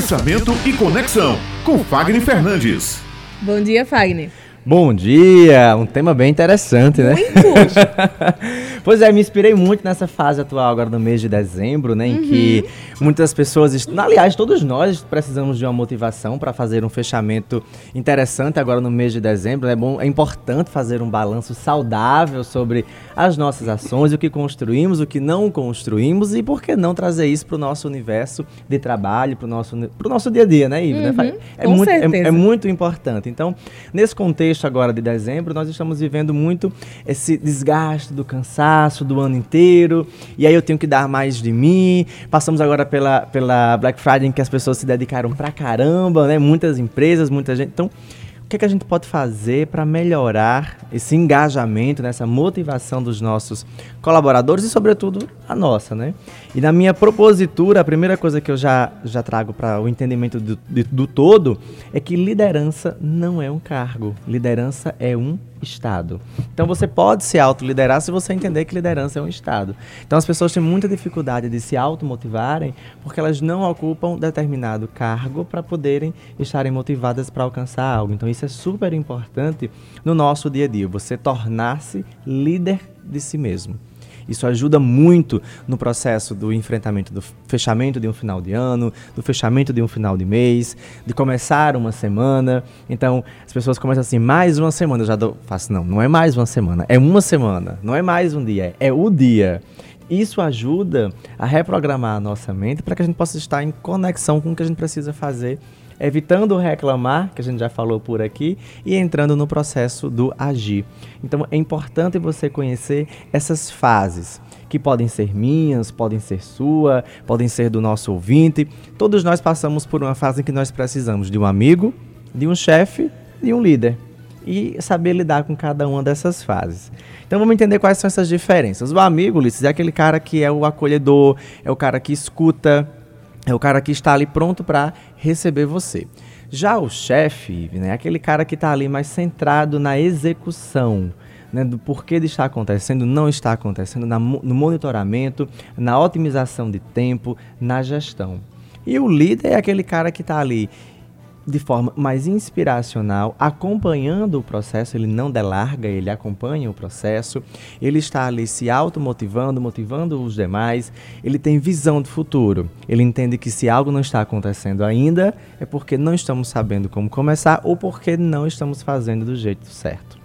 Pensamento e Conexão, com Fagner Fernandes. Bom dia, Fagner. Bom dia! Um tema bem interessante, né? Muito! pois é, me inspirei muito nessa fase atual agora no mês de dezembro, né? Em Uhum. que muitas pessoas, aliás, todos nós precisamos de uma motivação para fazer um fechamento interessante agora no mês de dezembro. É bom, é importante fazer um balanço saudável sobre as nossas ações, o que construímos, o que não construímos e por que não trazer isso para o nosso universo de trabalho, para o nosso, pro nosso dia a dia, né, Ivo? né? Fa- É, com muito, é- é muito importante. Então, nesse contexto agora de dezembro, nós estamos vivendo muito esse desgaste do cansaço do ano inteiro. E aí eu tenho que dar mais de mim. Passamos agora pela, pela Black Friday em que as pessoas se dedicaram pra caramba, né? Muitas empresas, muita gente. Então, o que, é que a gente pode fazer para melhorar esse engajamento, né, essa motivação dos nossos colaboradores e, sobretudo, a nossa, né? E na minha propositura, a primeira coisa que eu já, já trago para o entendimento do, do todo é que liderança não é um cargo, liderança é um estado. Então você pode se autoliderar se você entender que liderança é um estado. Então as pessoas têm muita dificuldade de se automotivarem porque elas não ocupam determinado cargo para poderem estarem motivadas para alcançar algo. Então isso é super importante no nosso dia a dia, você tornar-se líder de si mesmo. Isso ajuda muito no processo do enfrentamento do fechamento de um final de ano, do fechamento de um final de mês, de começar uma semana. Então, as pessoas começam assim, mais uma semana, eu já dou, faço, não, não é mais uma semana, é uma semana, não é mais um dia, é o dia. Isso ajuda a reprogramar a nossa mente para que a gente possa estar em conexão com o que a gente precisa fazer evitando reclamar, que a gente já falou por aqui, e entrando no processo do agir. Então é importante você conhecer essas fases, que podem ser minhas, podem ser sua, podem ser do nosso ouvinte. Todos nós passamos por uma fase em que nós precisamos de um amigo, de um chefe, de um líder. E saber lidar com cada uma dessas fases. Então vamos entender quais são essas diferenças. O amigo, Ulisses, é aquele cara que é o acolhedor, é o cara que escuta, é o cara que está ali pronto para receber você. Já o chefe, né, é aquele cara que está ali mais centrado na execução, né, do porquê de estar acontecendo, não está acontecendo, na no monitoramento, na otimização de tempo, na gestão. E o líder é aquele cara que está ali de forma mais inspiracional, acompanhando o processo, ele não delarga, ele acompanha o processo, ele está ali se automotivando, motivando os demais, ele tem visão do futuro, ele entende que se algo não está acontecendo ainda, é porque não estamos sabendo como começar ou porque não estamos fazendo do jeito certo.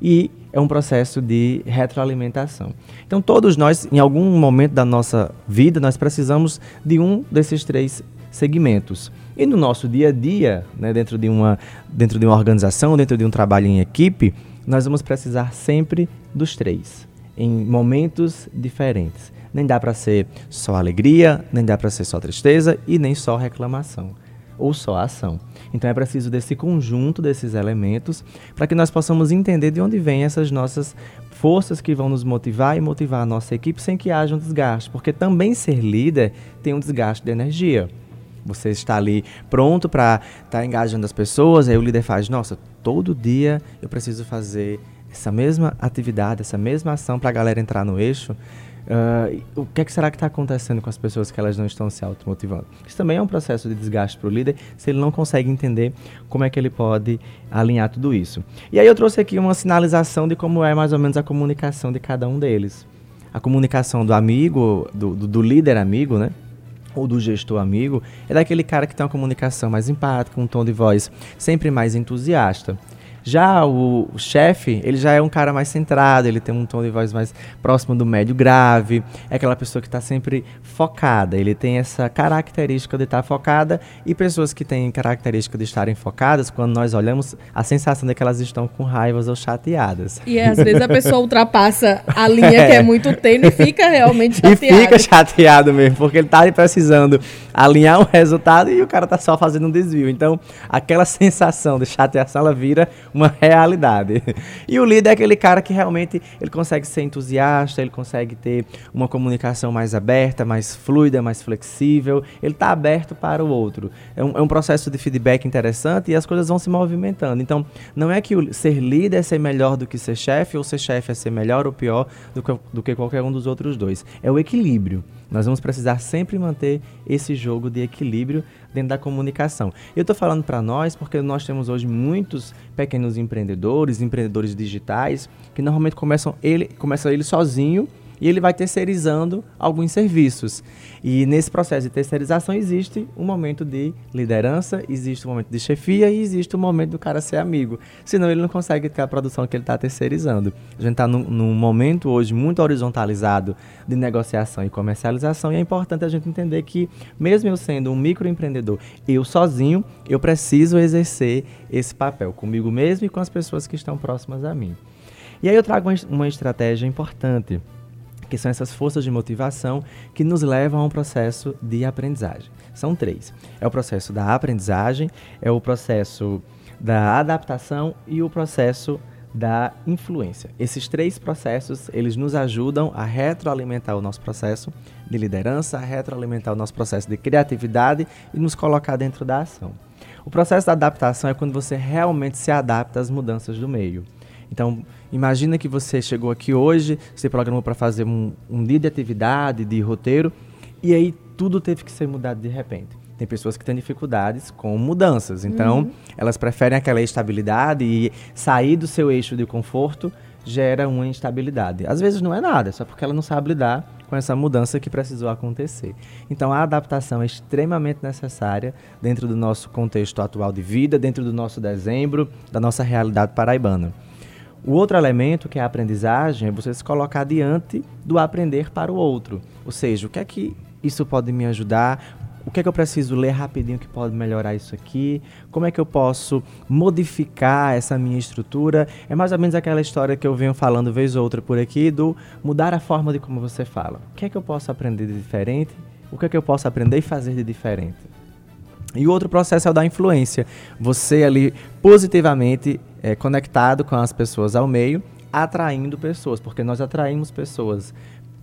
E é um processo de retroalimentação. Então, todos nós, em algum momento da nossa vida, nós precisamos de um desses três segmentos. E no nosso dia a dia, né, dentro, de uma, dentro de uma organização, dentro de um trabalho em equipe, nós vamos precisar sempre dos três, em momentos diferentes. Nem dá para ser só alegria, nem dá para ser só tristeza e nem só reclamação ou só ação. Então é preciso desse conjunto desses elementos para que nós possamos entender de onde vêm essas nossas forças que vão nos motivar e motivar a nossa equipe sem que haja um desgaste, porque também ser líder tem um desgaste de energia. Você está ali pronto para estar tá engajando as pessoas, aí o líder faz, nossa, todo dia eu preciso fazer essa mesma atividade, essa mesma ação para a galera entrar no eixo. Uh, o que, é que será que está acontecendo com as pessoas que elas não estão se automotivando? Isso também é um processo de desgaste para o líder se ele não consegue entender como é que ele pode alinhar tudo isso. E aí eu trouxe aqui uma sinalização de como é mais ou menos a comunicação de cada um deles. A comunicação do amigo, do, do, do líder amigo, né? Ou do gestor amigo, é daquele cara que tem uma comunicação mais empática, um tom de voz sempre mais entusiasta. Já o, o chefe, ele já é um cara mais centrado, ele tem um tom de voz mais próximo do médio grave, é aquela pessoa que está sempre focada, ele tem essa característica de estar focada e pessoas que têm característica de estarem focadas, quando nós olhamos, a sensação é que elas estão com raivas ou chateadas. E às vezes a pessoa ultrapassa a linha que é muito tênue e fica realmente E chateada. fica chateado mesmo, porque ele tá ali precisando alinhar um resultado e o cara tá só fazendo um desvio. Então, aquela sensação de chateação, ela vira uma realidade. E o líder é aquele cara que realmente ele consegue ser entusiasta, ele consegue ter uma comunicação mais aberta, mais fluida, mais flexível. Ele tá aberto para o outro. É um, é um processo de feedback interessante e as coisas vão se movimentando. Então, não é que o, ser líder é ser melhor do que ser chefe, ou ser chefe é ser melhor ou pior do que, do que qualquer um dos outros dois. É o equilíbrio. Nós vamos precisar sempre manter esse jogo de equilíbrio dentro da comunicação. Eu estou falando para nós porque nós temos hoje muitos pequenos empreendedores, empreendedores digitais, que normalmente começam ele, começa ele sozinho e ele vai terceirizando alguns serviços. E nesse processo de terceirização existe um momento de liderança, existe um momento de chefia e existe um momento do cara ser amigo. Senão ele não consegue ter a produção que ele está terceirizando. A gente está num, num, momento hoje muito horizontalizado de negociação e comercialização e é importante a gente entender que, mesmo eu sendo um microempreendedor, eu sozinho, eu preciso exercer esse papel comigo mesmo e com as pessoas que estão próximas a mim. E aí eu trago uma estratégia importante que são essas forças de motivação que nos levam a um processo de aprendizagem. São três: é o processo da aprendizagem, é o processo da adaptação e o processo da influência. Esses três processos, eles nos ajudam a retroalimentar o nosso processo de liderança, a retroalimentar o nosso processo de criatividade e nos colocar dentro da ação. O processo da adaptação é quando você realmente se adapta às mudanças do meio. Então, imagina que você chegou aqui hoje, você programou para fazer um, um dia de atividade, de roteiro, e aí tudo teve que ser mudado de repente. Tem pessoas que têm dificuldades com mudanças, então uhum. elas preferem aquela estabilidade e sair do seu eixo de conforto gera uma instabilidade. Às vezes não é nada, só porque ela não sabe lidar com essa mudança que precisou acontecer. Então a adaptação é extremamente necessária dentro do nosso contexto atual de vida, dentro do nosso dezembro, da nossa realidade paraibana. O outro elemento, que é a aprendizagem, é você se colocar diante do aprender para o outro. Ou seja, o que é que isso pode me ajudar? O que é que eu preciso ler rapidinho que pode melhorar isso aqui? Como é que eu posso modificar essa minha estrutura? É mais ou menos aquela história que eu venho falando vez ou outra por aqui do mudar a forma de como você fala. O que é que eu posso aprender de diferente? O que é que eu posso aprender e fazer de diferente? E o outro processo é o da influência. Você ali positivamente é, conectado com as pessoas ao meio, atraindo pessoas, porque nós atraímos pessoas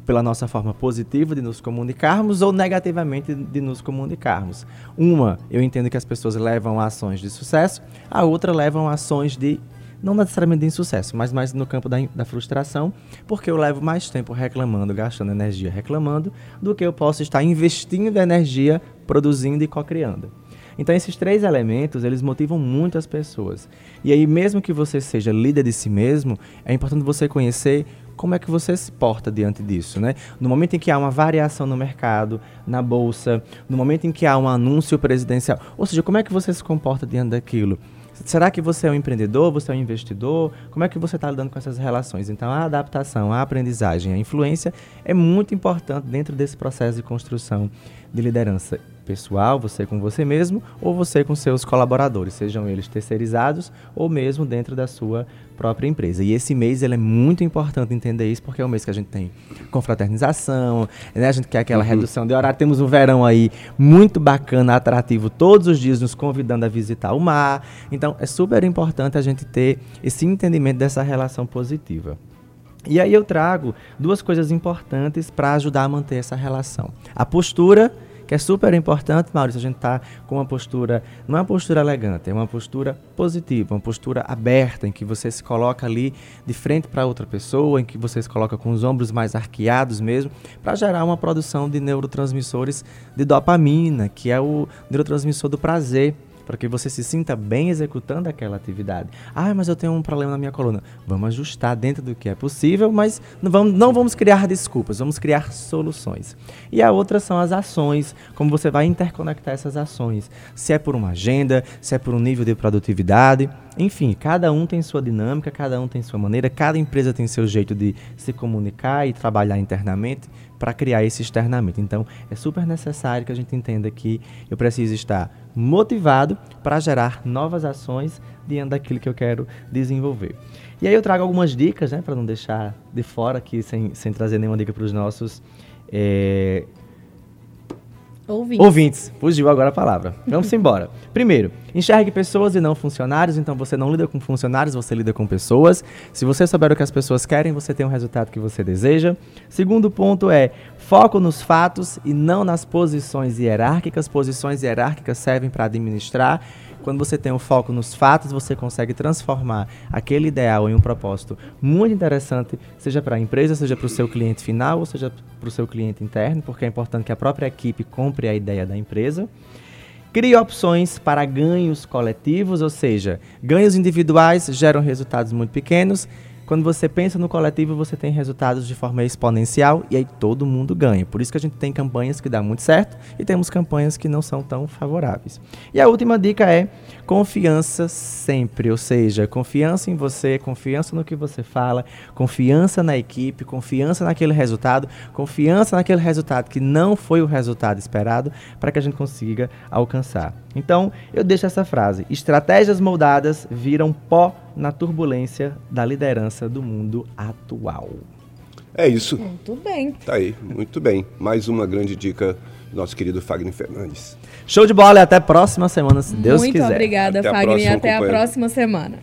pela nossa forma positiva de nos comunicarmos ou negativamente de nos comunicarmos. Uma, eu entendo que as pessoas levam ações de sucesso, a outra levam ações de não necessariamente de insucesso, mas mais no campo da, da, frustração, porque eu levo mais tempo reclamando, gastando energia reclamando, do que eu posso estar investindo energia produzindo e co-criando. Então esses três elementos, eles motivam muito as pessoas. E aí mesmo que você seja líder de si mesmo, é importante você conhecer como é que você se porta diante disso, né? No momento em que há uma variação no mercado, na bolsa, no momento em que há um anúncio presidencial, ou seja, como é que você se comporta diante daquilo? Será que você é um empreendedor, você é um investidor? Como é que você está lidando com essas relações? Então, a adaptação, a aprendizagem, a influência é muito importante dentro desse processo de construção de liderança pessoal, você com você mesmo, ou você com seus colaboradores, sejam eles terceirizados ou mesmo dentro da sua própria empresa. E esse mês ele é muito importante entender isso, porque é o mês que a gente tem confraternização, né? a gente quer aquela uhum. redução de horário. Temos um verão aí muito bacana, atrativo, todos os dias nos convidando a visitar o mar. Então é super importante a gente ter esse entendimento dessa relação positiva. E aí eu trago duas coisas importantes para ajudar a manter essa relação. A postura que é super importante, Maurício, a gente tá com uma postura, não é uma postura elegante, é uma postura positiva, uma postura aberta, em que você se coloca ali de frente para outra pessoa, em que você se coloca com os ombros mais arqueados mesmo, para gerar uma produção de neurotransmissores de dopamina, que é o neurotransmissor do prazer para que você se sinta bem executando aquela atividade. Ah, mas eu tenho um problema na minha coluna. Vamos ajustar dentro do que é possível, mas não vamos, não vamos criar desculpas, vamos criar soluções. E a outra são as ações, como você vai interconectar essas ações. Se é por uma agenda, se é por um nível de produtividade. Enfim, cada um tem sua dinâmica, cada um tem sua maneira, cada empresa tem seu jeito de se comunicar e trabalhar internamente para criar esse externamente. Então, é super necessário que a gente entenda que eu preciso estar motivado para gerar novas ações diante daquilo que eu quero desenvolver. E aí eu trago algumas dicas, né, para não deixar de fora aqui sem, sem trazer nenhuma dica para os nossos é, Ouvintes. Ouvintes. Fugiu agora a palavra. Vamos embora. Primeiro, enxergue pessoas e não funcionários. Então você não lida com funcionários, você lida com pessoas. Se você souber o que as pessoas querem, você tem o resultado que você deseja. Segundo ponto é foco nos fatos e não nas posições hierárquicas. Posições hierárquicas servem para administrar Quando você tem o um foco nos fatos, você consegue transformar aquele ideal em um propósito muito interessante, seja para a empresa, seja para o seu cliente final, ou seja para o seu cliente interno, porque é importante que a própria equipe compre a ideia da empresa. Crie opções para ganhos coletivos, ou seja, ganhos individuais geram resultados muito pequenos, quando você pensa no coletivo, você tem resultados de forma exponencial e aí todo mundo ganha. Por isso que a gente tem campanhas que dão muito certo e temos campanhas que não são tão favoráveis. E a última dica é confiança sempre, ou seja, confiança em você, confiança no que você fala, confiança na equipe, confiança naquele resultado, confiança naquele resultado que não foi o resultado esperado para que a gente consiga alcançar. Então, eu deixo essa frase: estratégias moldadas viram pó na turbulência da liderança do mundo atual. É isso. Muito bem. Tá aí, muito bem. Mais uma grande dica do nosso querido Fagner Fernandes. Show de bola e até a próxima semana, se Deus muito quiser. Muito obrigada, até Fagner, e até a próxima semana.